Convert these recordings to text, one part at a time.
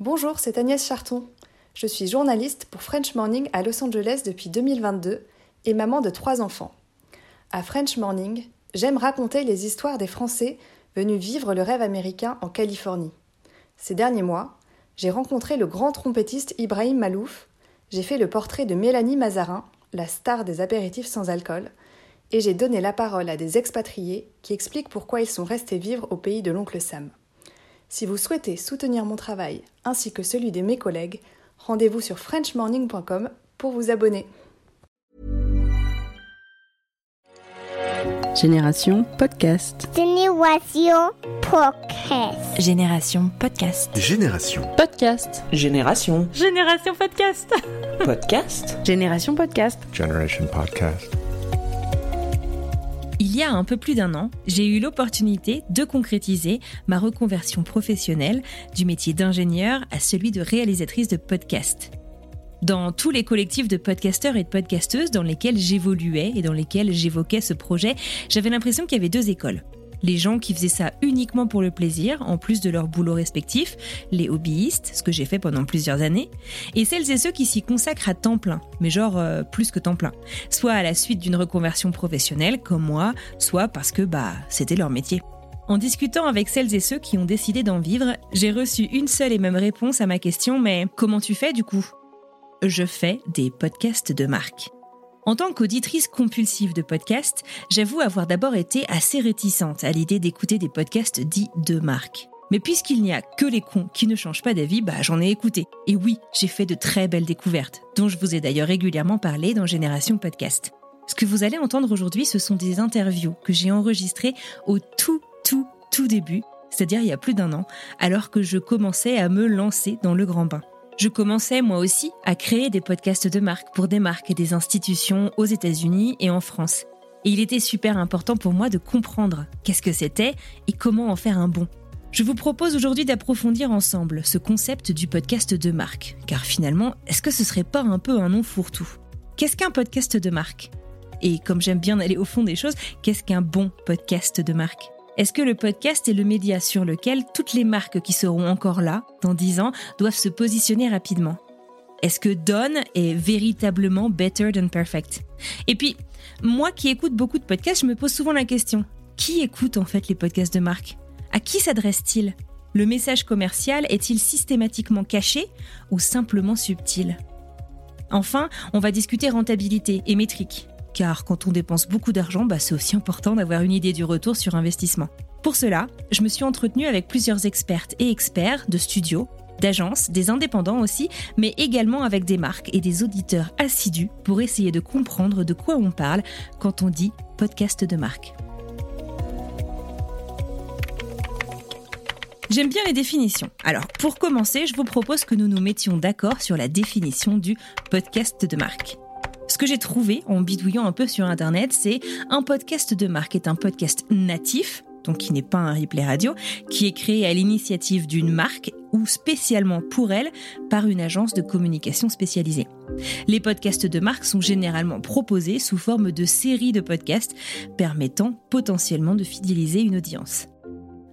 Bonjour, c'est Agnès Charton. Je suis journaliste pour French Morning à Los Angeles depuis 2022 et maman de trois enfants. À French Morning, j'aime raconter les histoires des Français venus vivre le rêve américain en Californie. Ces derniers mois, j'ai rencontré le grand trompettiste Ibrahim Malouf, j'ai fait le portrait de Mélanie Mazarin, la star des apéritifs sans alcool, et j'ai donné la parole à des expatriés qui expliquent pourquoi ils sont restés vivre au pays de l'oncle Sam. Si vous souhaitez soutenir mon travail ainsi que celui de mes collègues, rendez-vous sur frenchmorning.com pour vous abonner. Génération Podcast. Génération Podcast. Génération Podcast. Génération. Podcast. Génération. Génération Podcast. Podcast. Génération Podcast. Generation Podcast. Il y a un peu plus d'un an, j'ai eu l'opportunité de concrétiser ma reconversion professionnelle du métier d'ingénieur à celui de réalisatrice de podcast. Dans tous les collectifs de podcasteurs et de podcasteuses dans lesquels j'évoluais et dans lesquels j'évoquais ce projet, j'avais l'impression qu'il y avait deux écoles. Les gens qui faisaient ça uniquement pour le plaisir, en plus de leur boulot respectif, les hobbyistes, ce que j'ai fait pendant plusieurs années, et celles et ceux qui s'y consacrent à temps plein, mais genre euh, plus que temps plein, soit à la suite d'une reconversion professionnelle comme moi, soit parce que bah c'était leur métier. En discutant avec celles et ceux qui ont décidé d'en vivre, j'ai reçu une seule et même réponse à ma question mais comment tu fais du coup? Je fais des podcasts de marque. En tant qu'auditrice compulsive de podcasts, j'avoue avoir d'abord été assez réticente à l'idée d'écouter des podcasts dits de marque. Mais puisqu'il n'y a que les cons qui ne changent pas d'avis, bah j'en ai écouté. Et oui, j'ai fait de très belles découvertes, dont je vous ai d'ailleurs régulièrement parlé dans Génération Podcast. Ce que vous allez entendre aujourd'hui, ce sont des interviews que j'ai enregistrées au tout, tout, tout début, c'est-à-dire il y a plus d'un an, alors que je commençais à me lancer dans le grand bain je commençais moi aussi à créer des podcasts de marque pour des marques et des institutions aux États-Unis et en France. Et il était super important pour moi de comprendre qu'est-ce que c'était et comment en faire un bon. Je vous propose aujourd'hui d'approfondir ensemble ce concept du podcast de marque, car finalement, est-ce que ce serait pas un peu un nom fourre-tout? Qu'est-ce qu'un podcast de marque? Et comme j'aime bien aller au fond des choses, qu'est-ce qu'un bon podcast de marque? Est-ce que le podcast est le média sur lequel toutes les marques qui seront encore là, dans 10 ans, doivent se positionner rapidement? Est-ce que Done est véritablement better than perfect? Et puis, moi qui écoute beaucoup de podcasts, je me pose souvent la question, qui écoute en fait les podcasts de marque À qui s'adresse-t-il? Le message commercial est-il systématiquement caché ou simplement subtil? Enfin, on va discuter rentabilité et métrique car quand on dépense beaucoup d'argent, bah, c'est aussi important d'avoir une idée du retour sur investissement. Pour cela, je me suis entretenue avec plusieurs expertes et experts de studios, d'agences, des indépendants aussi, mais également avec des marques et des auditeurs assidus pour essayer de comprendre de quoi on parle quand on dit podcast de marque. J'aime bien les définitions. Alors, pour commencer, je vous propose que nous nous mettions d'accord sur la définition du podcast de marque. Ce que j'ai trouvé en bidouillant un peu sur Internet, c'est un podcast de marque est un podcast natif, donc qui n'est pas un replay radio, qui est créé à l'initiative d'une marque ou spécialement pour elle par une agence de communication spécialisée. Les podcasts de marque sont généralement proposés sous forme de séries de podcasts permettant potentiellement de fidéliser une audience.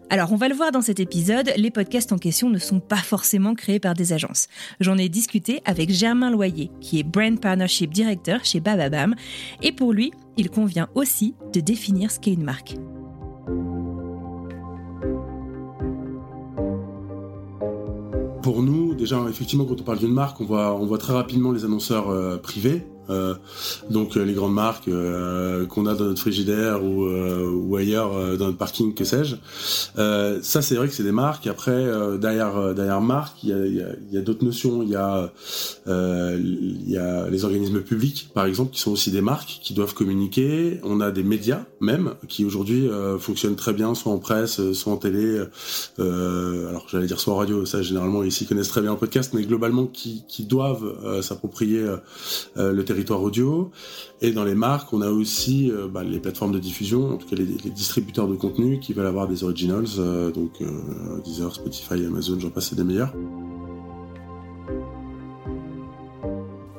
Alors, on va le voir dans cet épisode, les podcasts en question ne sont pas forcément créés par des agences. J'en ai discuté avec Germain Loyer, qui est Brand Partnership Director chez Bababam, et pour lui, il convient aussi de définir ce qu'est une marque. Pour nous, déjà, effectivement, quand on parle d'une marque, on voit, très rapidement les annonceurs euh, privés, euh, donc euh, les grandes marques euh, qu'on a dans notre frigidaire ou, ou ailleurs dans notre parking, que sais-je. ça, c'est vrai que c'est des marques. Après, derrière derrière marque, il y a, y a, y a d'autres notions. Il y a il y a les organismes publics, par exemple, qui sont aussi des marques qui doivent communiquer. On a des médias même qui aujourd'hui fonctionnent très bien, soit en presse, soit en télé. alors j'allais dire soit en radio. Ça, généralement, ils s'y connaissent très bien en podcast, mais globalement, qui, qui doivent s'approprier le territoire territoire audio. Et dans les marques, on a aussi euh, bah, les plateformes de diffusion, en tout cas les, distributeurs de contenu qui veulent avoir des originals, euh, donc euh, Deezer, Spotify, Amazon, j'en passe, c'est des meilleurs.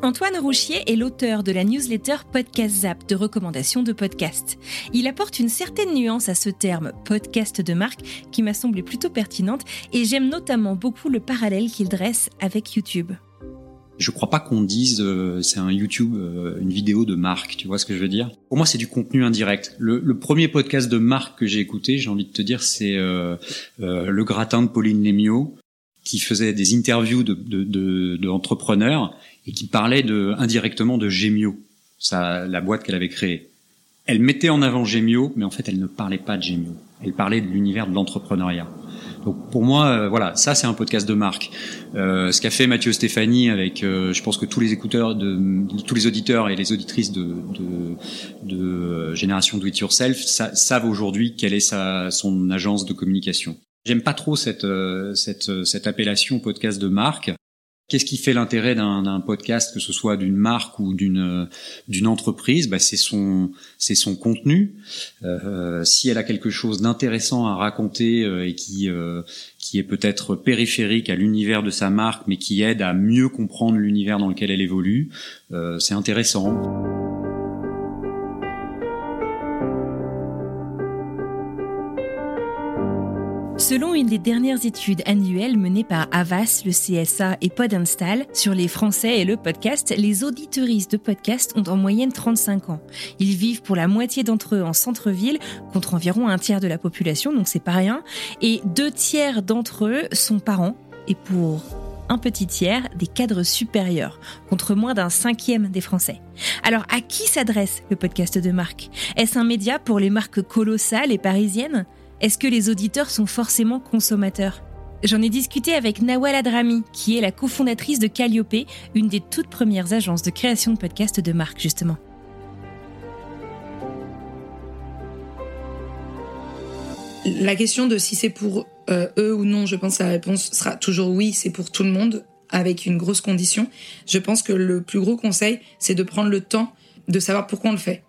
Antoine Rouchier est l'auteur de la newsletter Podcast Zap de recommandation de podcast. Il apporte une certaine nuance à ce terme podcast de marque qui m'a semblé plutôt pertinente et j'aime notamment beaucoup le parallèle qu'il dresse avec YouTube. Je crois pas qu'on dise euh, c'est un YouTube, euh, une vidéo de marque, tu vois ce que je veux dire? Pour moi, c'est du contenu indirect. Le, le, premier podcast de marque que j'ai écouté, j'ai envie de te dire, c'est euh, Le gratin de Pauline Lémio, qui faisait des interviews de, de, de, et qui parlait de, indirectement de Gemio, ça, la boîte qu'elle avait créée. Elle mettait en avant Gemio, mais en fait, elle ne parlait pas de Gemio. Elle parlait de l'univers de l'entrepreneuriat. Donc pour moi, euh, voilà, ça c'est un podcast de marque. Euh, ce qu'a fait Mathieu Stéphanie avec, euh, je pense que tous les écouteurs, de, tous les auditeurs et les auditrices de, de, de Génération Do It Yourself savent aujourd'hui quelle est sa, son agence de communication. J'aime pas trop cette, cette, cette appellation podcast de marque. Qu'est-ce qui fait l'intérêt d'un podcast, que ce soit d'une marque ou d'une d'une entreprise? Bah, C'est son c'est son contenu. Euh, si elle a quelque chose d'intéressant à raconter euh, et qui euh, qui est peut-être périphérique à l'univers de sa marque, mais qui aide à mieux comprendre l'univers dans lequel elle évolue, euh, c'est intéressant. Une des dernières études annuelles menées par Avas, le CSA et Podinstall sur les Français et le podcast, les auditeuristes de podcast ont en moyenne 35 ans. Ils vivent pour la moitié d'entre eux en centre-ville, contre environ un tiers de la population, donc c'est pas rien. Et deux tiers d'entre eux sont parents. Et pour un petit tiers des cadres supérieurs, contre moins d'un cinquième des Français. Alors à qui s'adresse le podcast de marque Est-ce un média pour les marques colossales et parisiennes? Est-ce que les auditeurs sont forcément consommateurs? J'en ai discuté avec Nawal Adrami, qui est la cofondatrice de Calliope, une des toutes premières agences de création de podcasts de marque, justement. La question de si c'est pour euh, eux ou non, je pense que la réponse sera toujours oui, c'est pour tout le monde, avec une grosse condition. Je pense que le plus gros conseil, c'est de prendre le temps de savoir pourquoi on le fait.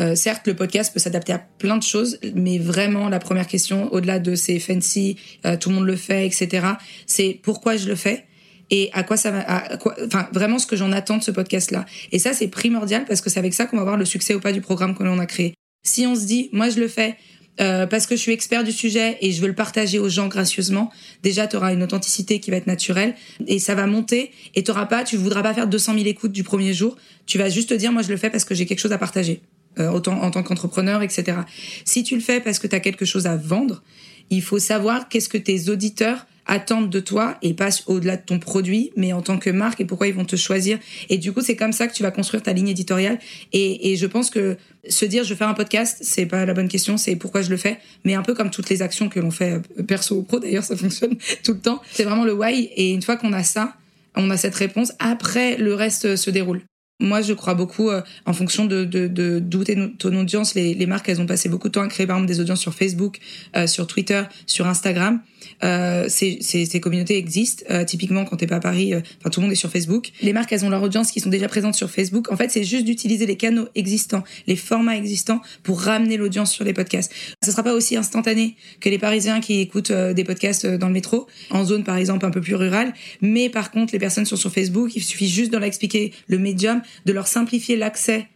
Euh, certes, le podcast peut s'adapter à plein de choses, mais vraiment la première question, au-delà de c'est fancy, euh, tout le monde le fait, etc., c'est pourquoi je le fais et à quoi ça va, à quoi, enfin vraiment ce que j'en attends de ce podcast-là. Et ça, c'est primordial parce que c'est avec ça qu'on va voir le succès ou pas du programme que l'on a créé. Si on se dit, moi je le fais euh, parce que je suis expert du sujet et je veux le partager aux gens gracieusement, déjà tu auras une authenticité qui va être naturelle et ça va monter et t'auras pas, tu voudras pas faire 200 000 écoutes du premier jour, tu vas juste te dire moi je le fais parce que j'ai quelque chose à partager. Euh, autant en tant qu'entrepreneur, etc. Si tu le fais parce que tu as quelque chose à vendre, il faut savoir qu'est-ce que tes auditeurs attendent de toi et pas au-delà de ton produit, mais en tant que marque et pourquoi ils vont te choisir. Et du coup, c'est comme ça que tu vas construire ta ligne éditoriale. Et, et je pense que se dire je vais faire un podcast, c'est pas la bonne question, c'est pourquoi je le fais. Mais un peu comme toutes les actions que l'on fait euh, perso ou pro, d'ailleurs, ça fonctionne tout le temps. C'est vraiment le why. Et une fois qu'on a ça, on a cette réponse. Après, le reste se déroule. Moi, je crois beaucoup euh, en fonction de de, de d'où ton audience. Les, marques, elles ont passé beaucoup de temps à créer par exemple des audiences sur Facebook, euh, sur Twitter, sur Instagram. Euh, ces, ces, communautés existent. Euh, typiquement, quand t'es pas à Paris, euh, enfin tout le monde est sur Facebook. Les marques, elles ont leur audience qui sont déjà présentes sur Facebook. En fait, c'est juste d'utiliser les canaux existants, les formats existants pour ramener l'audience sur les podcasts. Ce sera pas aussi instantané que les Parisiens qui écoutent des podcasts dans le métro, en zone par exemple un peu plus rurale. Mais par contre, les personnes sont sur Facebook. Il suffit juste de leur expliquer le médium, de leur simplifier l'accès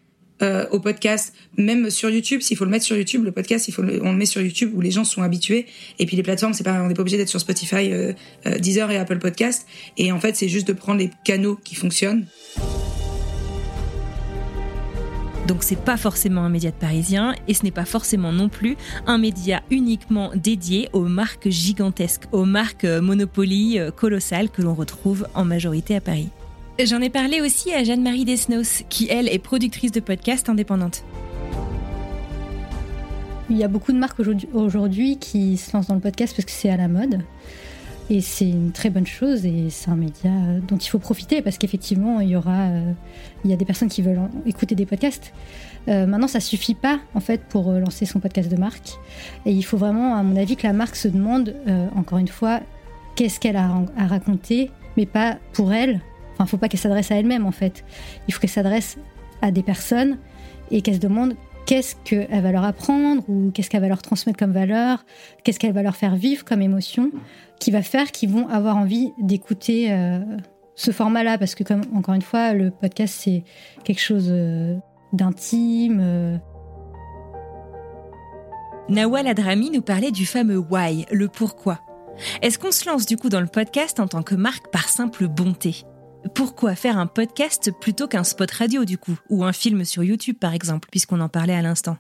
euh, au podcast, même sur YouTube, s'il faut le mettre sur YouTube, le podcast, il faut on le met sur YouTube où les gens sont habitués. Et puis les plateformes, c'est on n'est pas obligé d'être sur Spotify, euh, euh, Deezer et Apple Podcast. Et en fait, c'est juste de prendre les canaux qui fonctionnent. Donc c'est pas forcément un média de parisien et ce n'est pas forcément non plus un média uniquement dédié aux marques gigantesques, aux marques Monopoly colossales que l'on retrouve en majorité à Paris. J'en ai parlé aussi à Jeanne-Marie Desnos, qui elle est productrice de podcasts indépendante. Il y a beaucoup de marques aujourd'hui qui se lancent dans le podcast parce que c'est à la mode. Et c'est une très bonne chose et c'est un média dont il faut profiter parce qu'effectivement, il y aura, euh, il y a des personnes qui veulent écouter des podcasts. Euh, maintenant, ça suffit pas en fait pour euh, lancer son podcast de marque. Et il faut vraiment, à mon avis, que la marque se demande, encore une fois, qu'est-ce qu'elle a à raconter, mais pas pour elle, Enfin, faut pas qu'elle s'adresse à elle-même en fait. Il faut qu'elle s'adresse à des personnes et qu'elle se demande qu'est-ce qu'elle va leur apprendre ou qu'est-ce qu'elle va leur transmettre comme valeur, qu'est-ce qu'elle va leur faire vivre comme émotion, qui va faire qu'ils vont avoir envie d'écouter euh, ce format-là, parce que comme encore une fois, le podcast c'est quelque chose euh, d'intime. euh, Nawal Adrami nous parlait du fameux why, le pourquoi. Est-ce qu'on se lance du coup dans le podcast en tant que marque par simple bonté? Pourquoi faire un podcast plutôt qu'un spot radio du coup Ou un film sur YouTube par exemple, puisqu'on en parlait à l'instant?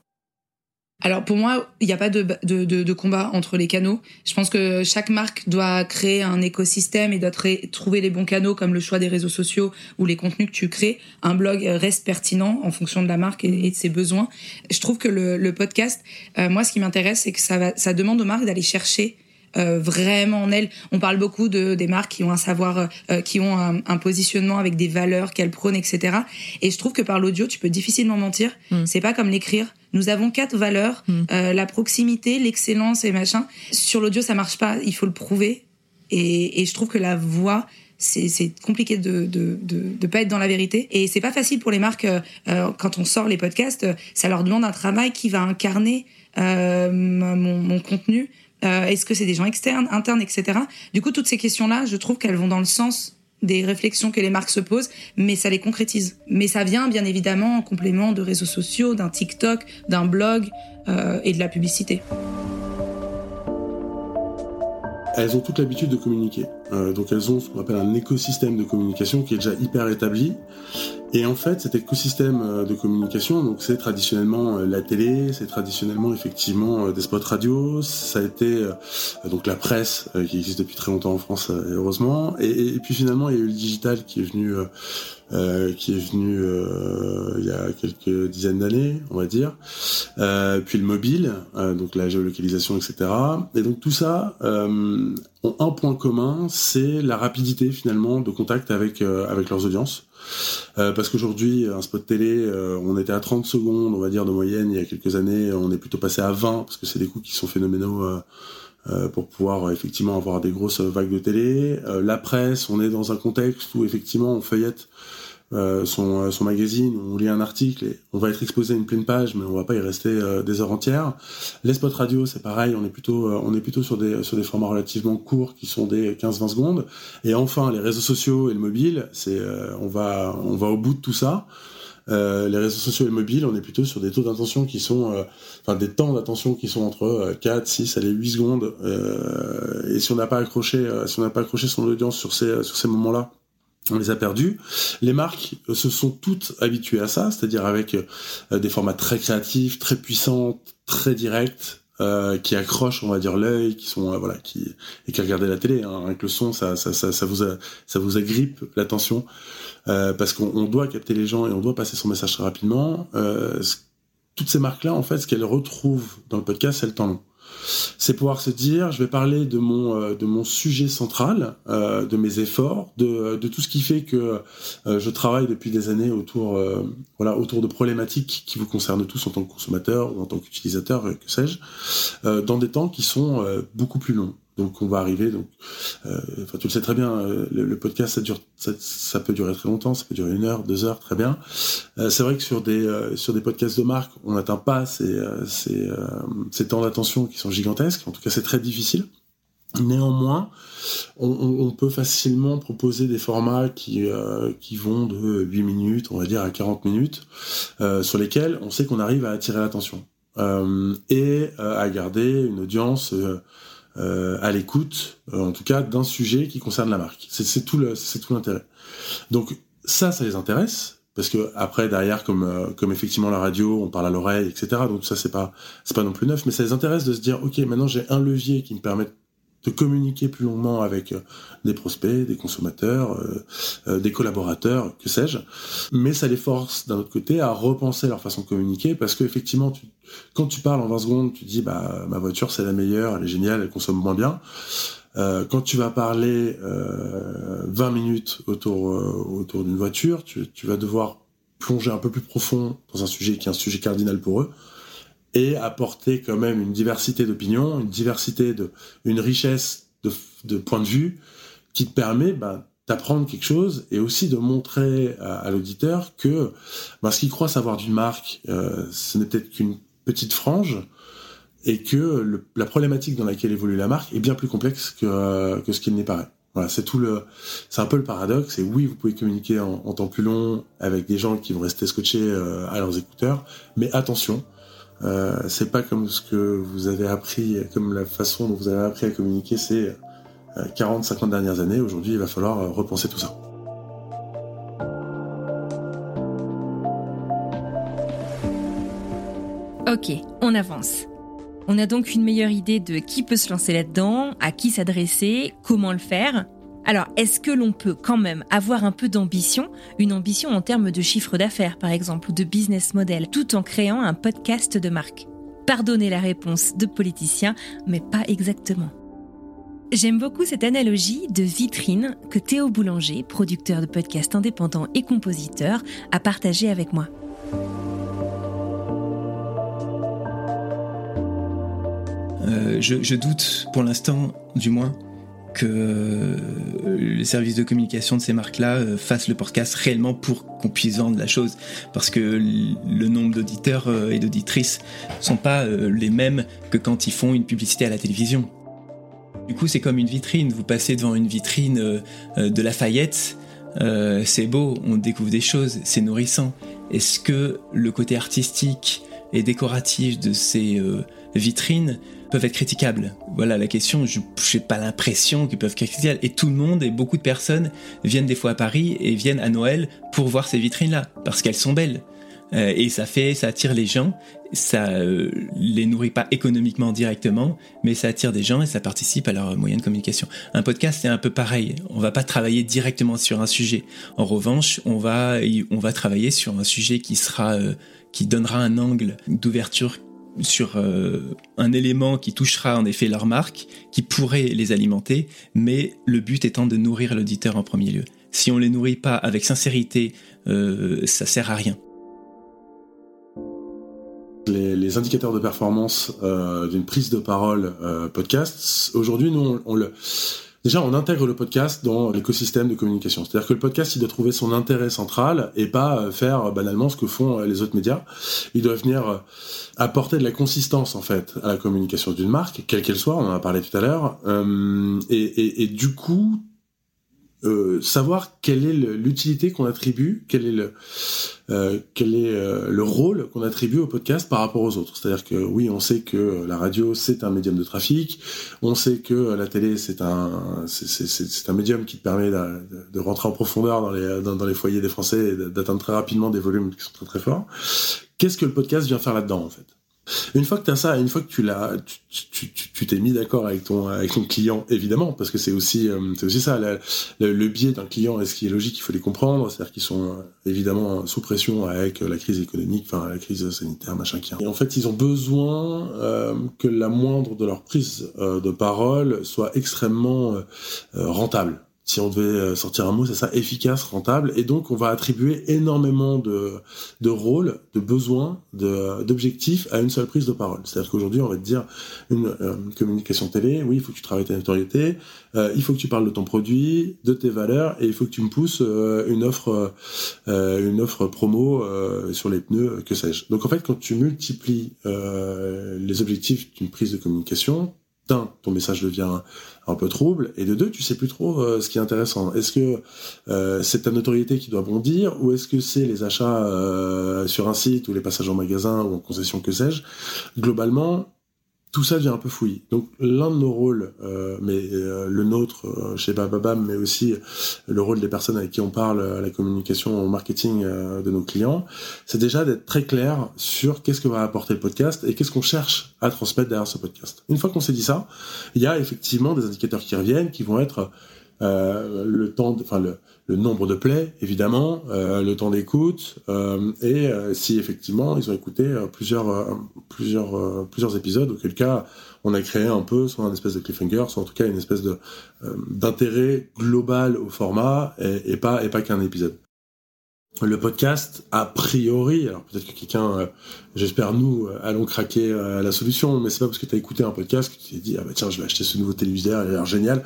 Alors pour moi, il n'y a pas de, combat entre les canaux. Je pense que chaque marque doit créer un écosystème et doit trouver les bons canaux comme le choix des réseaux sociaux ou les contenus que tu crées. Un blog reste pertinent en fonction de la marque et, de ses besoins. Je trouve que le, podcast, euh, moi ce qui m'intéresse, c'est que ça demande aux marques d'aller chercher euh, vraiment en elles. On parle beaucoup de des marques qui ont un savoir, euh, qui ont un, un positionnement avec des valeurs qu'elles prônent, etc. Et je trouve que par l'audio, tu peux difficilement mentir. Mm. C'est pas comme l'écrire. Nous avons quatre valeurs Mm. euh, la proximité, l'excellence et machin. Sur l'audio, ça marche pas. Il faut le prouver. Et, et je trouve que la voix c'est compliqué de, de de de pas être dans la vérité et c'est pas facile pour les marques euh, euh, quand on sort les podcasts euh, ça leur demande un travail qui va incarner euh, mon, mon contenu Euh, est-ce que c'est des gens externes internes etc du coup toutes ces questions là je trouve qu'elles vont dans le sens des réflexions que les marques se posent, mais ça les concrétise. Mais ça vient bien évidemment en complément de réseaux sociaux, d'un TikTok, d'un blog euh, et de la publicité. elles ont toute l'habitude de communiquer. Euh, donc elles ont ce qu'on appelle un écosystème de communication qui est déjà hyper établi. Et en fait, cet écosystème euh, de communication, donc c'est traditionnellement euh, la télé, c'est traditionnellement effectivement des spots radio, ça a été donc la presse qui existe depuis très longtemps en France, heureusement. Et, puis finalement, il y a eu le digital qui est venu, qui est venu il y a quelques dizaines d'années, on va dire. Puis le mobile, donc la géolocalisation, etc. Et donc tout ça un point commun, c'est la rapidité finalement de contact avec euh, avec leurs audiences. Euh, parce qu'aujourd'hui, un spot télé, euh, on était à 30 secondes, on va dire de moyenne, il y a quelques années, on est plutôt passé à 20 parce que c'est des coûts qui sont phénoménaux. pour pouvoir effectivement avoir des grosses vagues de télé. La presse, on est dans un contexte où effectivement on feuillette son, euh, son magazine, on lit un article et on va être exposé à une pleine page, mais on va pas y rester euh, des heures entières. Les spots radio, c'est pareil, on est plutôt, euh, on est plutôt sur des, sur des formats relativement courts qui sont des 15-20 secondes. Et enfin, les réseaux sociaux et le mobile, c'est, euh, on va, on va au bout de tout ça. Euh, les réseaux sociaux et le mobile, on est plutôt sur des taux d'attention qui sont, euh, enfin des temps d'attention qui sont entre euh, 4, 6, allez 8 secondes. Euh, et si on n'a pas accroché, euh, si on n'a pas accroché son audience sur ces, sur ces moments-là, on les a perdus. Les marques euh, se sont toutes habituées à ça, c'est-à-dire avec euh, des formats très créatifs, très puissants, très directs, euh, qui accrochent, on va dire, l'œil, qui sont voilà, qui et qui regardent la télé. Hein, avec le son, ça, ça, ça, vous, a- ça vous agrippe l'attention parce qu'on on doit capter les gens et on doit passer son message très rapidement. Toutes ces marques-là, en fait, ce qu'elles retrouvent dans le podcast, c'est le temps long. C'est pouvoir se dire, je vais parler de mon euh, de mon sujet central, euh, de mes efforts, de, de tout ce qui fait que euh, je travaille depuis des années autour voilà autour de problématiques qui vous concernent tous en tant que consommateur ou en tant qu'utilisateur, que sais-je, dans des temps qui sont beaucoup plus longs. Donc on va arriver donc euh, tu le sais très bien euh, le, podcast ça peut durer très longtemps ça peut durer une heure deux heures très bien. Euh, c'est vrai que sur des podcasts de marque on n'atteint pas ces ces, temps d'attention qui sont gigantesques. En tout cas c'est très difficile. Néanmoins, on, peut facilement proposer des formats qui, vont de 8 minutes, on va dire, à 40 minutes, sur lesquels on sait qu'on arrive à attirer l'attention et à garder une audience euh, à l'écoute, euh, en tout cas, d'un sujet qui concerne la marque. C'est tout l'intérêt. Donc ça, ça les intéresse. Parce que après derrière comme euh, effectivement la radio on parle à l'oreille etc donc ça c'est pas pas non plus neuf mais ça les intéresse de se dire ok maintenant j'ai un levier qui me permet communiquer plus longuement avec euh, des prospects, des consommateurs, euh, euh, des collaborateurs, que sais-je. Mais ça les force d'un autre côté à repenser leur façon de communiquer parce que effectivement, tu, quand tu parles en 20 secondes, tu dis bah ma voiture c'est la meilleure, elle est géniale, elle consomme moins bien. Quand tu vas parler euh, 20 minutes autour autour d'une voiture, tu, tu vas devoir plonger un peu plus profond dans un sujet qui est un sujet cardinal pour eux et apporter quand même une diversité d'opinions, une diversité de, une richesse de, de points de vue qui te permet bah, d'apprendre quelque chose et aussi de montrer à, l'auditeur que bah, ce qu'il croit savoir d'une marque, euh, ce n'est peut-être qu'une petite frange et que la problématique dans laquelle évolue la marque est bien plus complexe que, euh, ce qu'il n'est paraît. Voilà, c'est tout le, c'est un peu le paradoxe. Et oui, vous pouvez communiquer en, en, temps plus long avec des gens qui vont rester scotchés euh, à leurs écouteurs, mais attention, euh, c'est pas comme ce que vous avez appris, comme la façon dont vous avez appris à communiquer ces 40, 50 dernières années. Aujourd'hui, il va falloir repenser tout ça. Ok, on avance. On a donc une meilleure idée de qui peut se lancer là-dedans, à qui s'adresser, comment le faire. Alors, est-ce que l'on peut quand même avoir un peu d'ambition, une ambition en termes de chiffre d'affaires par exemple, ou de business model, tout en créant un podcast de marque? Pardonnez la réponse de politicien, mais pas exactement. J'aime beaucoup cette analogie de vitrine que Théo Boulanger, producteur de podcast indépendant et compositeur, a partagé avec moi. Euh, je, doute pour l'instant, du moins, que les services de communication de ces marques-là euh, fassent le podcast réellement pour qu'on puisse vendre la chose. Parce que le nombre d'auditeurs euh, et d'auditrices sont pas les mêmes que quand ils font une publicité à la télévision. Du coup, c'est comme une vitrine. Vous passez devant une vitrine de Lafayette, c'est beau, on découvre des choses, c'est nourrissant. Est-ce que le côté artistique et décoratif de ces vitrines peuvent être critiquables. Voilà la question, je n'ai pas l'impression qu'ils peuvent être critiquables. Et tout le monde et beaucoup de personnes viennent des fois à Paris et viennent à Noël pour voir ces vitrines-là, parce qu'elles sont belles. Euh, et ça fait, ça attire les gens, ça euh, les nourrit pas économiquement directement, mais ça attire des gens et ça participe à leur moyen de communication. Un podcast c'est un peu pareil. On va pas travailler directement sur un sujet. En revanche, on va, on va travailler sur un sujet qui sera, euh, qui donnera un angle d'ouverture sur euh, un élément qui touchera en effet leur marque, qui pourrait les alimenter, mais le but étant de nourrir l'auditeur en premier lieu. Si on les nourrit pas avec sincérité, euh, ça sert à rien. Les, indicateurs de performance euh, d'une prise de parole podcast, aujourd'hui, nous, on le Déjà, on intègre le podcast dans l'écosystème de communication. C'est-à-dire que le podcast, il doit trouver son intérêt central et pas euh, faire euh, banalement ce que font euh, les autres médias. Il doit venir apporter de la consistance, en fait, à la communication d'une marque, quelle qu'elle soit, on en a parlé tout à l'heure. et, et, et du coup, euh, savoir quelle est l'utilité qu'on attribue, quel est le euh, quel est euh, le rôle qu'on attribue au podcast par rapport aux autres. C'est-à-dire que oui, on sait que la radio c'est un médium de trafic, on sait que la télé c'est un c'est un médium qui te permet de, de, rentrer en profondeur dans les dans, dans les foyers des Français et d'atteindre très rapidement des volumes qui sont très très forts. Qu'est-ce que le podcast vient faire là-dedans en fait? Une fois que tu as ça, une fois que tu l'as, tu t'es mis d'accord avec ton avec ton client, évidemment, parce que c'est aussi euh, c'est aussi ça le, biais d'un client. Et ce qui est logique, il faut les comprendre, c'est-à-dire qu'ils sont euh, évidemment sous pression avec la crise économique, enfin la crise sanitaire, machin qui. Et en fait, ils ont besoin euh, que la moindre de leur prise de parole soit extrêmement rentable si on devait euh, sortir un mot, c'est ça, efficace, rentable. Et donc, on va attribuer énormément de, de rôles, de besoins, d'objectifs à une seule prise de parole. C'est-à-dire qu'aujourd'hui, on va te dire une euh, communication télé, oui, il faut que tu travailles ta notoriété, euh, il faut que tu parles de ton produit, de tes valeurs, et il faut que tu me pousses une offre, une offre promo sur les pneus, que sais-je. Donc, en fait, quand tu multiplies les objectifs d'une prise de communication, d'un, ton message devient un peu trouble, et de deux, tu sais plus trop euh, ce qui est intéressant. Est-ce que euh, c'est ta notoriété qui doit bondir, ou est-ce que c'est les achats euh, sur un site, ou les passages en magasin, ou en concession, que sais-je? Globalement, tout ça devient un peu fouillis. Donc l'un de nos rôles, euh, mais euh, le nôtre euh, chez Bababam, mais aussi le rôle des personnes avec qui on parle à la communication, au marketing de nos clients, c'est déjà d'être très clair sur qu'est-ce que va apporter le podcast et qu'est-ce qu'on cherche à transmettre derrière ce podcast. Une fois qu'on s'est dit ça, il y a effectivement des indicateurs qui reviennent, qui vont être le temps, enfin le, le nombre de plays, évidemment, euh, le temps d'écoute, euh, et euh, si effectivement ils ont écouté plusieurs, plusieurs, plusieurs épisodes, auquel cas on a créé un peu soit un espèce de cliffhanger, soit en tout cas une espèce de d'intérêt global au format, et, et pas et pas qu'un épisode le podcast, a priori, alors peut-être que quelqu'un, euh, j'espère nous, euh, allons craquer euh, la solution, mais c'est pas parce que tu as écouté un podcast que tu t'es dit, ah bah tiens, je vais acheter ce nouveau téléviseur, il a l'air génial.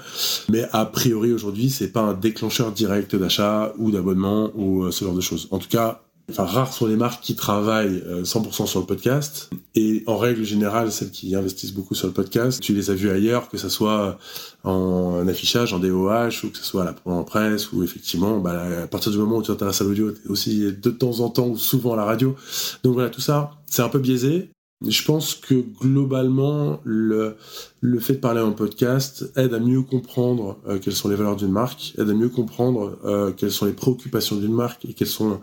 Mais a priori, aujourd'hui, c'est pas un déclencheur direct d'achat ou d'abonnement ou ce genre de choses. En tout cas, Enfin, rares sont les marques qui travaillent 100% sur le podcast. Et en règle générale, celles qui investissent beaucoup sur le podcast, tu les as vues ailleurs, que ce soit en affichage, en DOH, ou que ce soit à la en presse, ou effectivement, bah, à partir du moment où tu t'intéresses à l'audio, aussi de temps en temps ou souvent à la radio. Donc voilà, tout ça, c'est un peu biaisé. Je pense que globalement, le, fait de parler en podcast aide à mieux comprendre euh, quelles sont les valeurs d'une marque, aide à mieux comprendre euh, quelles sont les préoccupations d'une marque et quels sont,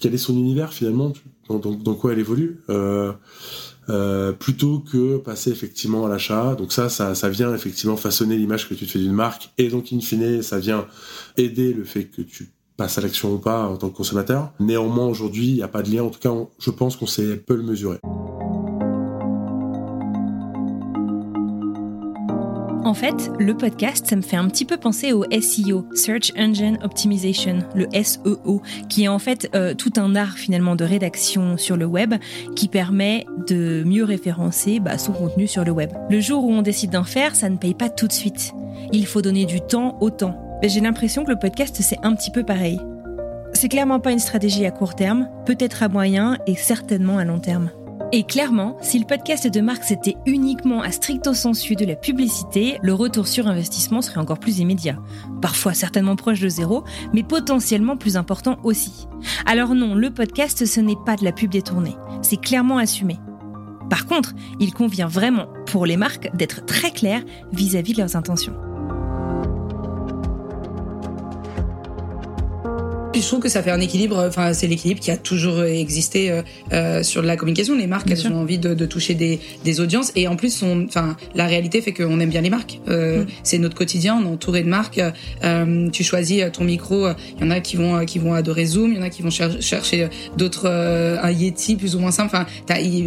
quel est son univers finalement, dans, quoi elle évolue, euh, euh, plutôt que passer effectivement à l'achat. Donc ça, ça, vient effectivement façonner l'image que tu te fais d'une marque et donc in fine, ça vient aider le fait que tu passe à l'action ou pas en tant que consommateur. Néanmoins, aujourd'hui, il n'y a pas de lien. En tout cas, je pense qu'on sait peu le mesurer. En fait, le podcast, ça me fait un petit peu penser au SEO, Search Engine Optimization, le SEO, qui est en fait euh, tout un art finalement de rédaction sur le web qui permet de mieux référencer bah, son contenu sur le web. Le jour où on décide d'en faire, ça ne paye pas tout de suite. Il faut donner du temps au temps. J'ai l'impression que le podcast, c'est un petit peu pareil. C'est clairement pas une stratégie à court terme, peut-être à moyen et certainement à long terme. Et clairement, si le podcast de marque c'était uniquement à stricto sensu de la publicité, le retour sur investissement serait encore plus immédiat. Parfois certainement proche de zéro, mais potentiellement plus important aussi. Alors non, le podcast ce n'est pas de la pub détournée, c'est clairement assumé. Par contre, il convient vraiment pour les marques d'être très claires vis-à-vis de leurs intentions. Je trouve que ça fait un équilibre. Enfin, c'est l'équilibre qui a toujours existé euh, euh sur la communication. Les marques, elles ont envie de, de toucher des, des, audiences et en plus, on, enfin, la réalité fait qu'on aime bien les marques. Euh, mm. C'est notre quotidien. On est entouré de marques. Euh, tu choisis ton micro. Il y en a qui vont qui vont adorer Zoom. Il y en a qui vont chercher d'autres un Yeti plus ou moins simple. Enfin,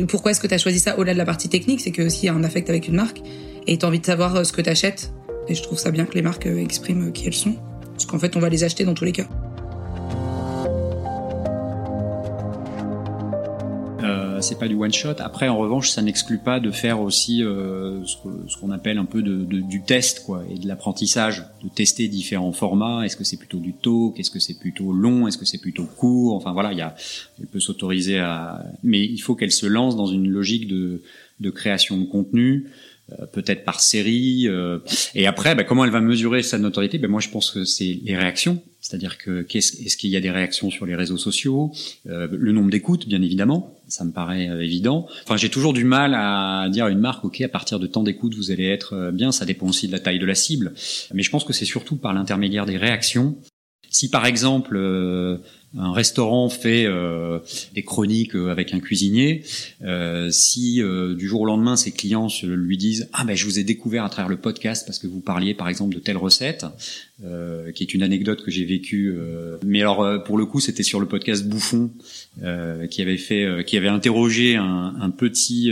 pourquoi est-ce que tu as choisi ça au-delà de la partie technique? C'est que aussi il y a un affect avec une marque et tu as envie de savoir ce que tu achètes. Et je trouve ça bien que les marques expriment qui elles sont. Parce qu'en fait, on va les acheter dans tous les cas. C'est pas du one shot. Après, en revanche, ça n'exclut pas de faire aussi euh, ce qu'on appelle un peu de, du test, quoi, et de l'apprentissage, de tester différents formats. Est-ce que c'est plutôt du talk? Est-ce que c'est plutôt long? Est-ce que c'est plutôt court? Enfin voilà, il y a, elle peut s'autoriser à, mais il faut qu'elle se lance dans une logique de, de création de contenu. Euh, peut-être par série. Euh, et après, bah, comment elle va mesurer sa notoriété? Ben Moi, je pense que c'est les réactions. C'est-à-dire que est-ce qu'il y a des réactions sur les réseaux sociaux? Euh, Le nombre d'écoutes, bien évidemment, ça me paraît évident. Enfin, j'ai toujours du mal à dire à une marque, ok, à partir de tant d'écoutes, vous allez être bien. Ça dépend aussi de la taille de la cible. Mais je pense que c'est surtout par l'intermédiaire des réactions. Si par exemple un restaurant fait euh, des chroniques euh, avec un cuisinier, euh, si du jour au lendemain ses clients lui disent ah ben je vous ai découvert à travers le podcast parce que vous parliez par exemple de telle recette, qui est une anecdote que j'ai vécue, mais alors pour le coup c'était sur le podcast Bouffon qui avait fait, qui avait interrogé un, un petit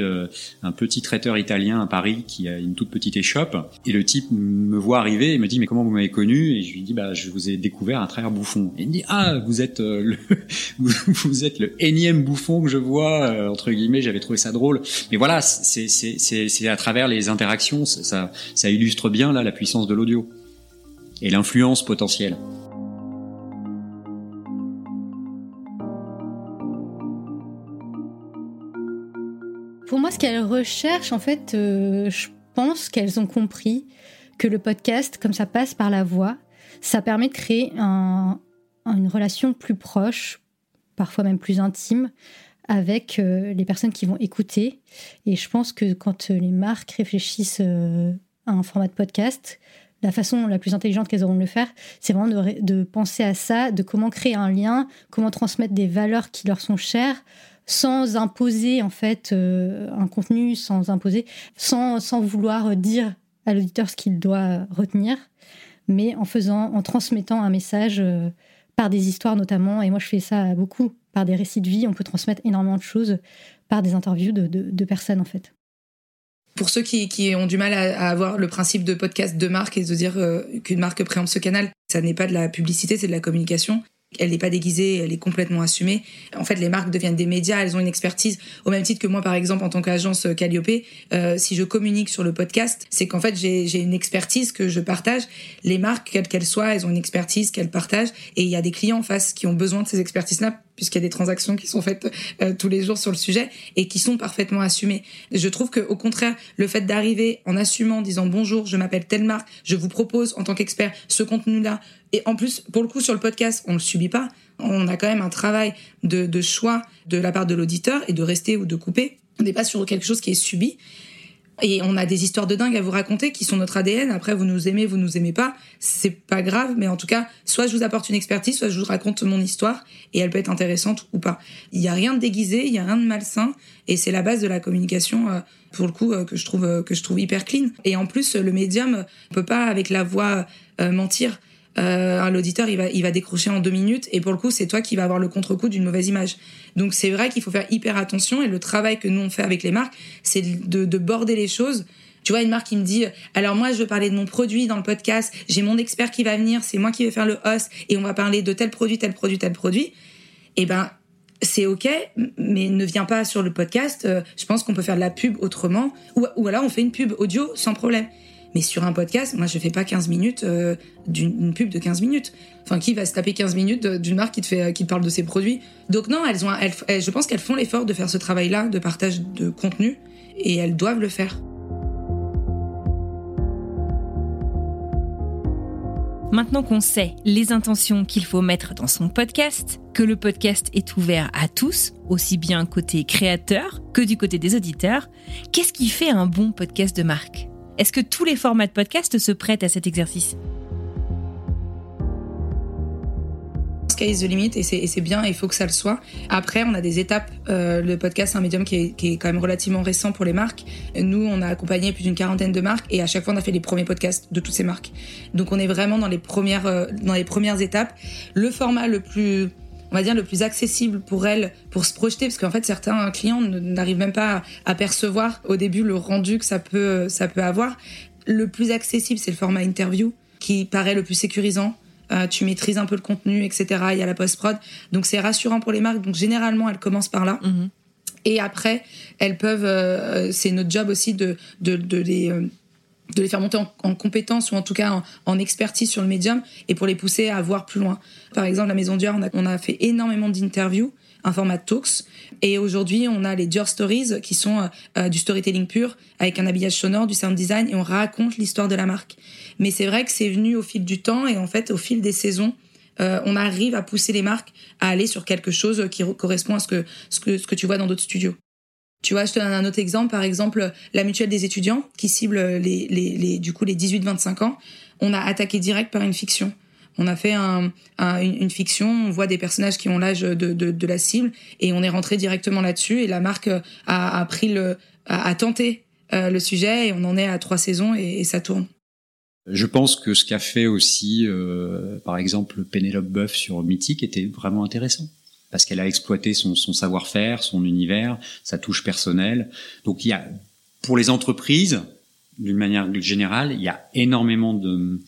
un petit traiteur italien à Paris qui a une toute petite échoppe. Et le type me voit arriver et me dit mais comment vous m'avez connu? Et je lui dis bah je vous ai découvert à travers Bouffon. Et il me dit ah vous êtes euh, le, vous êtes le énième bouffon que je vois euh, entre guillemets. J'avais trouvé ça drôle, mais voilà, c'est c'est à travers les interactions, ça, ça illustre bien là la puissance de l'audio et l'influence potentielle. Pour moi, ce qu'elles recherchent, en fait, euh, je pense qu'elles ont compris que le podcast, comme ça passe par la voix, ça permet de créer un, une relation plus proche, parfois même plus intime, avec euh, les personnes qui vont écouter. Et je pense que quand euh, les marques réfléchissent à un format de podcast, la façon la plus intelligente qu'elles auront de le faire, c'est vraiment de, de, penser à ça, de comment créer un lien, comment transmettre des valeurs qui leur sont chères, sans imposer en fait un contenu, sans imposer, sans, sans vouloir dire à l'auditeur ce qu'il doit retenir, mais en faisant, en transmettant un message par des histoires notamment, et moi je fais ça beaucoup, par des récits de vie, on peut transmettre énormément de choses par des interviews de, personnes en fait. Pour ceux qui, ont du mal à, avoir le principe de podcast de marque et de dire euh, qu'une marque préempte ce canal, ça n'est pas de la publicité, c'est de la communication elle n'est pas déguisée, elle est complètement assumée. En fait, les marques deviennent des médias, elles ont une expertise. Au même titre que moi, par exemple, en tant qu'agence euh, Calliope, euh, si je communique sur le podcast, c'est qu'en fait, j'ai une expertise que je partage. Les marques, quelles qu'elles soient, elles ont une expertise qu'elles partagent. Et il y a des clients en face qui ont besoin de ces expertises-là puisqu'il y a des transactions qui sont faites euh, tous les jours sur le sujet et qui sont parfaitement assumées. Je trouve que au contraire, le fait d'arriver en assumant, disant bonjour, je m'appelle telle marque, je vous propose en tant qu'expert ce contenu-là, et en plus, pour le coup, sur le podcast, on le subit pas. On a quand même un travail de choix de la part de l'auditeur et de rester ou de couper. On n'est pas sur quelque chose qui est subi. Et on a des histoires de dingue à vous raconter qui sont notre ADN. Après, vous nous aimez, vous nous aimez pas. C'est pas grave, mais en tout cas, soit je vous apporte une expertise, soit je vous raconte mon histoire et elle peut être intéressante ou pas. Il y a rien de déguisé, il y a rien de malsain et c'est la base de la communication, euh, pour le coup, euh, que je trouve, euh, que je trouve hyper clean. Et en plus, le médium peut pas, avec la voix, mentir euh, l'auditeur il va il va décrocher en deux minutes et pour le coup c'est toi qui va avoir le contre-coup d'une mauvaise image. Donc c'est vrai qu'il faut faire hyper attention et le travail que nous on fait avec les marques c'est de, de border les choses. Tu vois une marque qui me dit alors moi je veux parler de mon produit dans le podcast, j'ai mon expert qui va venir, c'est moi qui vais faire le host et on va parler de tel produit, tel produit, tel produit. Et eh ben c'est ok, mais ne viens pas sur le podcast. Euh, je pense qu'on peut faire de la pub autrement, ou alors on fait une pub audio sans problème. Mais sur un podcast, moi, je fais pas 15 minutes euh, d'une pub de 15 minutes. Enfin, qui va se taper 15 minutes d'une marque qui te fait, qui te parle de ses produits Donc non, elles ont, elles, je pense qu'elles font l'effort de faire ce travail-là de partage de contenu et elles doivent le faire. Maintenant qu'on sait les intentions qu'il faut mettre dans son podcast, que le podcast est ouvert à tous, aussi bien côté créateur que du côté des auditeurs, qu'est-ce qui fait un bon podcast de marque? Est-ce que tous les formats de podcast se prêtent à cet exercice? Sky is the limit et c'est bien, il faut que ça le soit. Après, on a des étapes. Euh, le podcast, c'est un médium qui est, qui est, quand même relativement récent pour les marques. Nous, on a accompagné plus d'une quarantaine de marques et à chaque fois, on a fait les premiers podcasts de toutes ces marques. Donc, on est vraiment dans les premières, euh, dans les premières étapes. Le format le plus on va dire, le plus accessible pour elle pour se projeter, parce qu'en fait, certains clients n'arrivent même pas à, percevoir au début le rendu que ça peut, ça peut avoir. Le plus accessible, c'est le format interview, qui paraît le plus sécurisant. Euh, tu maîtrises un peu le contenu, etc. Il y a la post-prod. Donc, c'est rassurant pour les marques. Donc, généralement, elles commencent par là. Mhm. Et après, elles peuvent, euh, c'est notre job aussi de, de, de les, euh, de les faire monter en, en compétences ou en tout cas en, expertise sur le médium et pour les pousser à voir plus loin. Par exemple, la Maison Dior, on a, on a fait énormément d'interviews, un format talks, et aujourd'hui on a les Dior Stories qui sont euh, euh, du storytelling pur avec un habillage sonore, du sound design et on raconte l'histoire de la marque. Mais c'est vrai que c'est venu au fil du temps et en fait au fil des saisons. Euh, on arrive à pousser les marques à aller sur quelque chose qui correspond à ce que, ce que, ce que tu vois dans d'autres studios. Tu vois, je te donne un autre exemple. Par exemple, la mutuelle des étudiants qui cible les, les, les du coup les 18-25 ans. On a attaqué direct par une fiction. On a fait un, une, fiction, on voit des personnages qui ont l'âge de, de, la cible et on est rentré directement là-dessus et la marque a, pris le, a, tenté euh, le sujet et on en est à trois saisons et, et ça tourne. Je pense que ce qu'a fait aussi, euh, par exemple, Pénélope Boeuf sur Mythique était vraiment intéressant parce qu'elle a exploité son, son savoir-faire, son univers, sa touche personnelle. Donc il y a, pour les entreprises, d'une manière générale, il y a énormément de,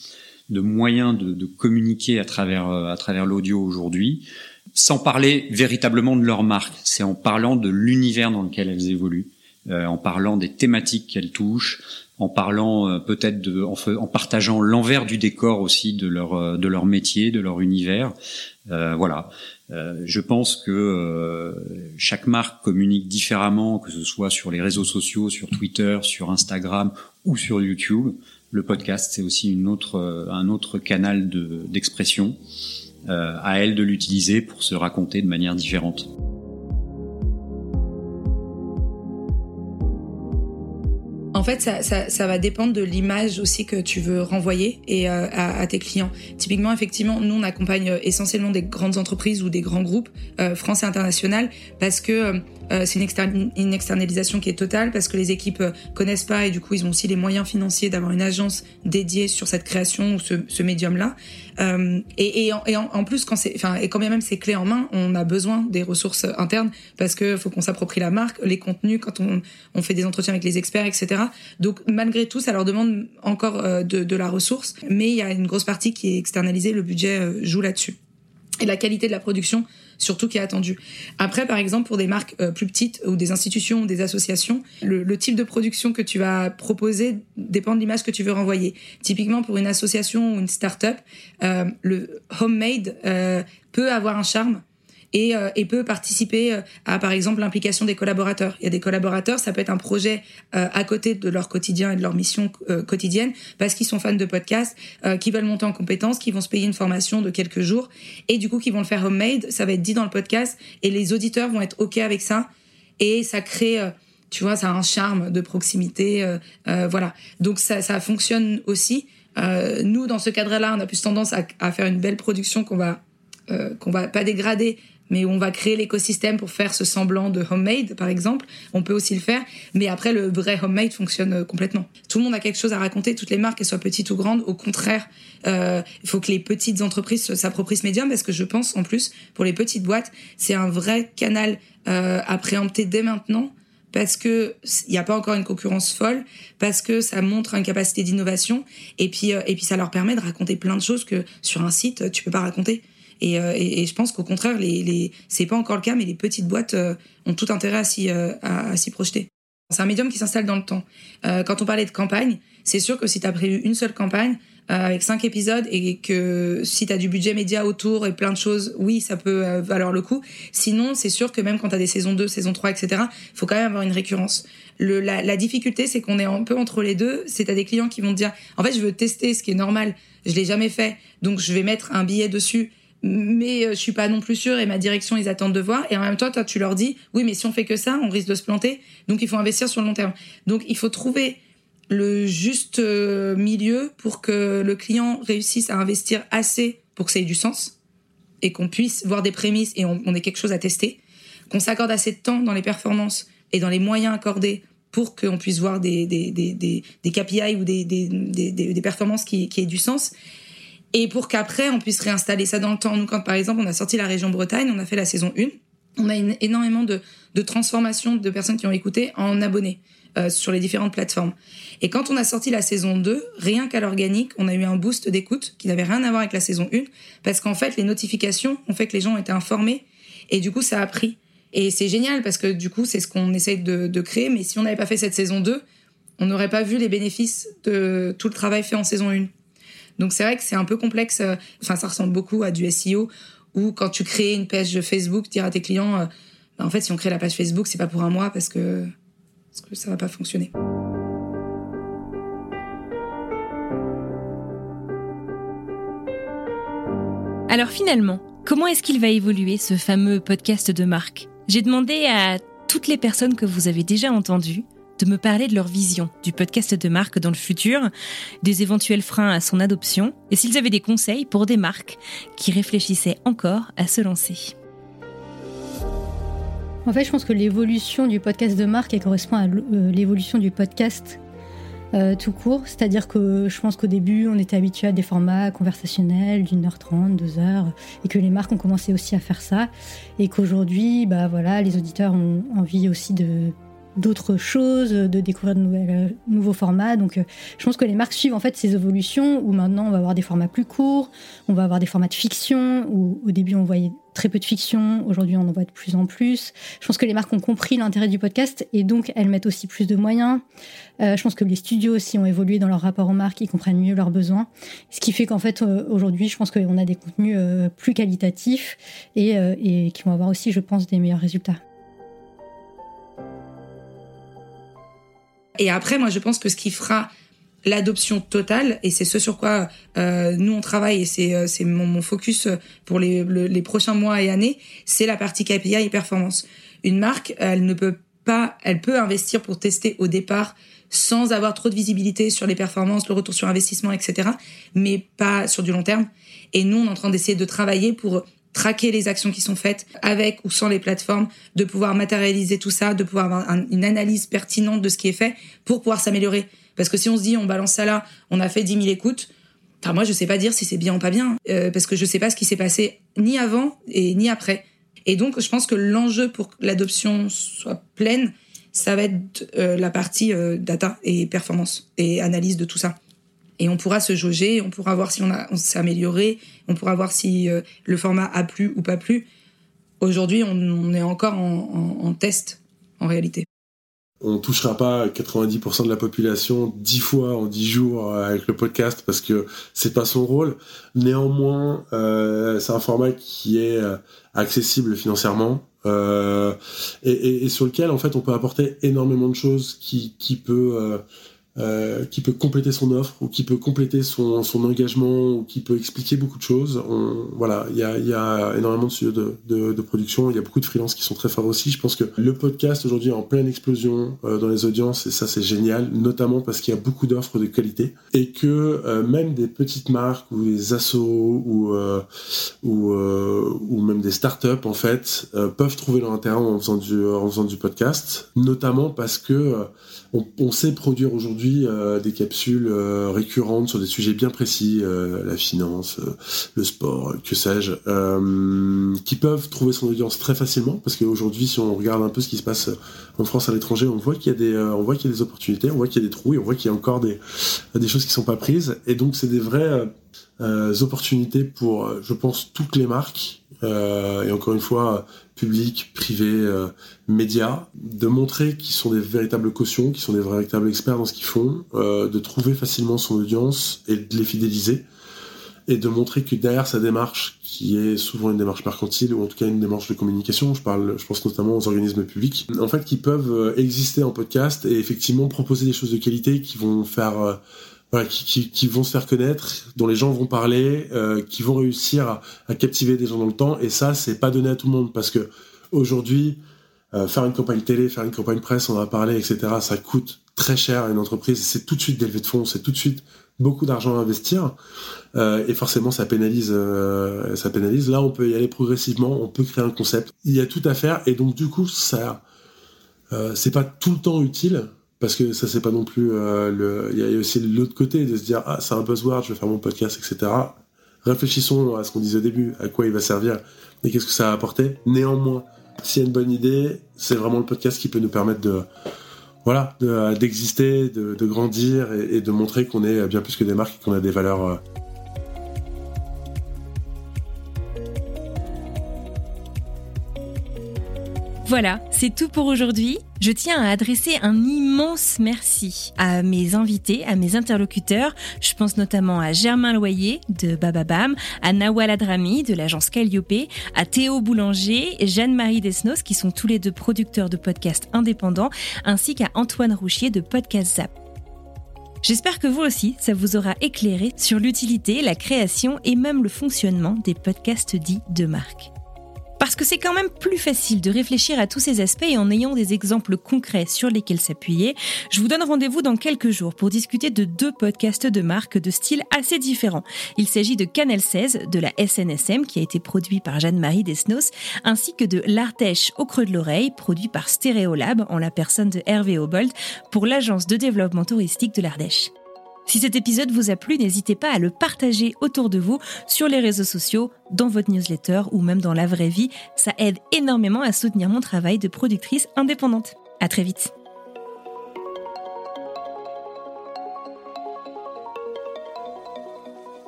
de moyens de, de, communiquer à travers, à travers l'audio aujourd'hui, sans parler véritablement de leur marque. C'est en parlant de l'univers dans lequel elles évoluent, euh, en parlant des thématiques qu'elles touchent, en parlant euh, peut-être de, en, en partageant l'envers du décor aussi de leur, euh, de leur métier, de leur univers. Euh, voilà. Euh, je pense que euh, chaque marque communique différemment, que ce soit sur les réseaux sociaux, sur Twitter, sur Instagram ou sur YouTube. Le podcast, c'est aussi une euh, un autre canal d'expression. De, à elle de l'utiliser pour se raconter de manière différente. Fait, ça, ça, va dépendre de l'image aussi que tu veux renvoyer et euh, à, tes clients. Typiquement, effectivement, nous on accompagne euh, essentiellement des grandes entreprises ou des grands groupes euh, français international parce que euh, euh, c'est une, une, externalisation qui est totale parce que les équipes euh, connaissent pas et du coup ils ont aussi les moyens financiers d'avoir une agence dédiée sur cette création ou ce, ce médium-là. Euh, et, et, en, et en, plus, quand c'est, enfin, et quand même c'est clé en main, on a besoin des ressources internes parce que faut qu'on s'approprie la marque, les contenus, quand on, on fait des entretiens avec les experts, etc. Donc malgré tout, ça leur demande encore euh, de, de la ressource, mais il y a une grosse partie qui est externalisée, le budget joue là-dessus. Et la qualité de la production surtout qui est attendu. Après, par exemple, pour des marques euh, plus petites ou des institutions ou des associations, le, type de production que tu vas proposer dépend de l'image que tu veux renvoyer. Typiquement, pour une association ou une start-up, euh, le homemade euh, peut avoir un charme et, euh, et peut participer euh, à par exemple l'implication des collaborateurs. Il y a des collaborateurs, ça peut être un projet euh, à côté de leur quotidien et de leur mission quotidienne parce qu'ils sont fans de podcasts, qui veulent monter en compétences, qui vont se payer une formation de quelques jours et du coup qui vont le faire homemade, ça va être dit dans le podcast et les auditeurs vont être OK avec ça et ça crée tu vois, ça a un charme de proximité, voilà. Donc ça, ça fonctionne aussi. nous, dans ce cadre-là, on a plus tendance à, à faire une belle production qu'on va qu'on va pas dégrader, mais on va créer l'écosystème pour faire ce semblant de homemade, par exemple. On peut aussi le faire, mais après, le vrai homemade fonctionne euh, complètement. Tout le monde a quelque chose à raconter, toutes les marques, qu'elles soient petites ou grandes. Au contraire, euh, il faut que les petites entreprises s'approprient ce médium, parce que je pense, en plus, pour les petites boîtes, c'est un vrai canal euh, à préempter dès maintenant, parce que il n'y a pas encore une concurrence folle, parce que ça montre une capacité d'innovation, et puis et puis ça leur permet de raconter plein de choses que sur un site tu peux pas raconter. Euh, et, je pense qu'au contraire, les, les, c'est pas encore le cas, mais les petites boîtes euh, ont tout intérêt à s'y, euh, à, s'y projeter. C'est un médium qui s'installe dans le temps. quand on parlait de campagne, c'est sûr que si tu as prévu une seule campagne, avec cinq épisodes et que si tu as du budget média autour et plein de choses, oui, ça peut valoir le coup. Sinon, c'est sûr que même quand tu as des saisons 2, saison 3, etc., il faut quand même avoir une récurrence. La difficulté, c'est qu'on est un peu entre les deux. C'est à des clients qui vont te dire, en fait, je veux tester ce qui est normal. Je l'ai jamais fait, donc je vais mettre un billet dessus mais euh, je suis pas non plus sûre et ma direction ils attendent de voir. Et en même temps toi tu leur dis oui mais si on fait que ça on risque de se planter. Donc il faut investir sur le long terme. Donc il faut trouver le juste euh, milieu pour que le client réussisse à investir assez pour que ça ait du sens et qu'on puisse voir des prémices et on, ait quelque chose à tester. Qu'on s'accorde assez de temps dans les performances et dans les moyens accordés pour qu'on puisse voir des, KPI ou des, performances qui aient du sens et pour qu'après on puisse réinstaller ça dans le temps. Nous, quand par exemple on a sorti la région Bretagne, on a fait la saison 1, on a une, énormément de, de transformations de personnes qui ont écouté en abonnés euh, sur les différentes plateformes. Et quand on a sorti la saison 2, rien qu'à l'organique, on a eu un boost d'écoute qui n'avait rien à voir avec la saison 1, parce qu'en fait les notifications ont fait que les gens étaient informés, et du coup ça a pris. Et c'est génial parce que du coup c'est ce qu'on essaye de, de créer, mais si on n'avait pas fait cette saison 2, on n'aurait pas vu les bénéfices de tout le travail fait en saison 1. Donc c'est vrai que c'est un peu complexe. Euh, enfin, ça ressemble beaucoup à du SEO où quand tu crées une page Facebook, dire à tes clients, euh, bah, en fait, si on crée la page Facebook, c'est pas pour un mois parce que, parce que ça va pas fonctionner. Alors finalement, comment est-ce qu'il va évoluer ce fameux podcast de marque? J'ai demandé à toutes les personnes que vous avez déjà entendues de me parler de leur vision du podcast de marque dans le futur, des éventuels freins à son adoption et s'ils avaient des conseils pour des marques qui réfléchissaient encore à se lancer. En fait, je pense que l'évolution du podcast de marque correspond à euh, l'évolution du podcast euh, tout court. C'est-à-dire que je pense qu'au début, on était habitué à des formats conversationnels d'une heure trente, deux heures, et que les marques ont commencé aussi à faire ça, et qu'aujourd'hui, bah voilà, les auditeurs ont envie aussi de d'autres choses, de découvrir de euh, nouveaux formats. Donc, euh, je pense que les marques suivent en fait ces évolutions où maintenant on va avoir des formats plus courts, on va avoir des formats de fiction où au début on voyait très peu de fiction, aujourd'hui on en voit de plus en plus. Je pense que les marques ont compris l'intérêt du podcast et donc elles mettent aussi plus de moyens. Euh, je pense que les studios aussi ont évolué dans leur rapport aux marques, ils comprennent mieux leurs besoins. Ce qui fait qu'en fait aujourd'hui, je pense qu'on a des contenus plus qualitatifs et, et qui vont avoir aussi, je pense, des meilleurs résultats. Et après, moi, je pense que ce qui fera l'adoption totale, et c'est ce sur quoi euh, nous on travaille, et c'est euh, mon, focus pour les, les prochains mois et années, c'est la partie KPI et performance. Une marque, elle ne peut pas, elle peut investir pour tester au départ sans avoir trop de visibilité sur les performances, le retour sur investissement, etc., mais pas sur du long terme. Et nous, on est en train d'essayer de travailler pour traquer les actions qui sont faites avec ou sans les plateformes, de pouvoir matérialiser tout ça, de pouvoir avoir une analyse pertinente de ce qui est fait pour pouvoir s'améliorer. Parce que si on se dit on balance ça là, on a fait 10 000 écoutes, enfin moi je sais pas dire si c'est bien ou pas bien, euh, parce que je sais pas ce qui s'est passé ni avant et ni après. Et donc je pense que l'enjeu pour que l'adoption soit pleine, ça va être euh, la partie euh, data et performance et analyse de tout ça et on pourra se jauger, on pourra voir si on, a, on s'est amélioré, on pourra voir si euh, le format a plu ou pas plu. Aujourd'hui, on, est encore en, test, en réalité. On touchera pas 90% de la population 10 fois en 10 jours avec le podcast parce que c'est pas son rôle. Néanmoins, euh, c'est un format qui est euh, accessible financièrement euh, et, sur lequel en fait on peut apporter énormément de choses qui, qui peut euh, qui peut compléter son offre ou qui peut compléter son, engagement ou qui peut expliquer beaucoup de choses. Voilà, il y a, énormément de studios de, production, il y a beaucoup de freelances qui sont très forts aussi. Je pense que le podcast aujourd'hui est en pleine explosion euh, dans les audiences et ça c'est génial, notamment parce qu'il y a beaucoup d'offres de qualité et que euh, même des petites marques ou des assos ou même des startups en fait peuvent trouver leur intérêt en faisant du en faisant du podcast, notamment parce que on, on sait produire aujourd'hui euh, des capsules euh, récurrentes sur des sujets bien précis, euh, la finance, le sport, que sais-je, qui peuvent trouver son audience très facilement parce qu'aujourd'hui, si on regarde un peu ce qui se passe en France à l'étranger, on voit qu'il y a des, on voit qu'il y a des opportunités, on voit qu'il y a des trous et on voit qu'il y a encore des, des choses qui sont pas prises. Et donc, c'est des vraies opportunités pour, je pense, toutes les marques. et encore une fois, public, privé, euh, médias, de montrer qu'ils sont des véritables cautions, qu'ils sont des véritables experts dans ce qu'ils font, euh, de trouver facilement son audience et de les fidéliser, et de montrer que derrière sa démarche, qui est souvent une démarche mercantile ou en tout cas une démarche de communication, je je pense notamment aux organismes publics, en fait, qui peuvent euh, exister en podcast et effectivement proposer des choses de qualité qui vont faire voilà, qui, qui, qui, vont se faire connaître, dont les gens vont parler, euh, qui vont réussir à, captiver des gens dans le temps. Et ça, c'est pas donné à tout le monde parce que aujourd'hui, euh, faire une campagne télé, faire une campagne presse, on en a parlé, etc. Ça coûte très cher à une entreprise. C'est tout de suite des levées de fonds, c'est tout de suite beaucoup d'argent à investir. Euh, et forcément, ça pénalise, euh, ça pénalise. Là, on peut y aller progressivement, on peut créer un concept. Il y a tout à faire et donc du coup, ça, euh, c'est pas tout le temps utile parce que ça c'est pas non plus euh, le il y a aussi l'autre côté de se dire ah c'est un buzzword je vais faire mon podcast etc réfléchissons à ce qu'on disait au début à quoi il va servir et qu'est-ce que ça va apporter néanmoins s'il y a une bonne idée c'est vraiment le podcast qui peut nous permettre de voilà d'exister de, grandir et, et de montrer qu'on est bien plus que des marques qu'on a des valeurs euh, Voilà, c'est tout pour aujourd'hui. Je tiens à adresser un immense merci à mes invités, à mes interlocuteurs. Je pense notamment à Germain Loyer de Bababam, à Nawal Adrami de l'agence Calliope, à Théo Boulanger et Jeanne-Marie Desnos qui sont tous les deux producteurs de podcasts indépendants, ainsi qu'à Antoine Rouchier de Podcast Zap. J'espère que vous aussi, ça vous aura éclairé sur l'utilité, la création et même le fonctionnement des podcasts dits de marque. Parce que c'est quand même plus facile de réfléchir à tous ces aspects et en ayant des exemples concrets sur lesquels s'appuyer. Je vous donne rendez-vous dans quelques jours pour discuter de deux podcasts de marque de style assez différents. Il s'agit de Canal 16 de la SNSM qui a été produit par Jeanne-Marie Desnos ainsi que de L'Artèche au creux de l'oreille produit par Stéréolab en la personne de Hervé Obold pour l'agence de développement touristique de l'Ardèche. Si cet épisode vous a plu, n'hésitez pas à le partager autour de vous sur les réseaux sociaux, dans votre newsletter ou même dans la vraie vie. Ça aide énormément à soutenir mon travail de productrice indépendante. À très vite.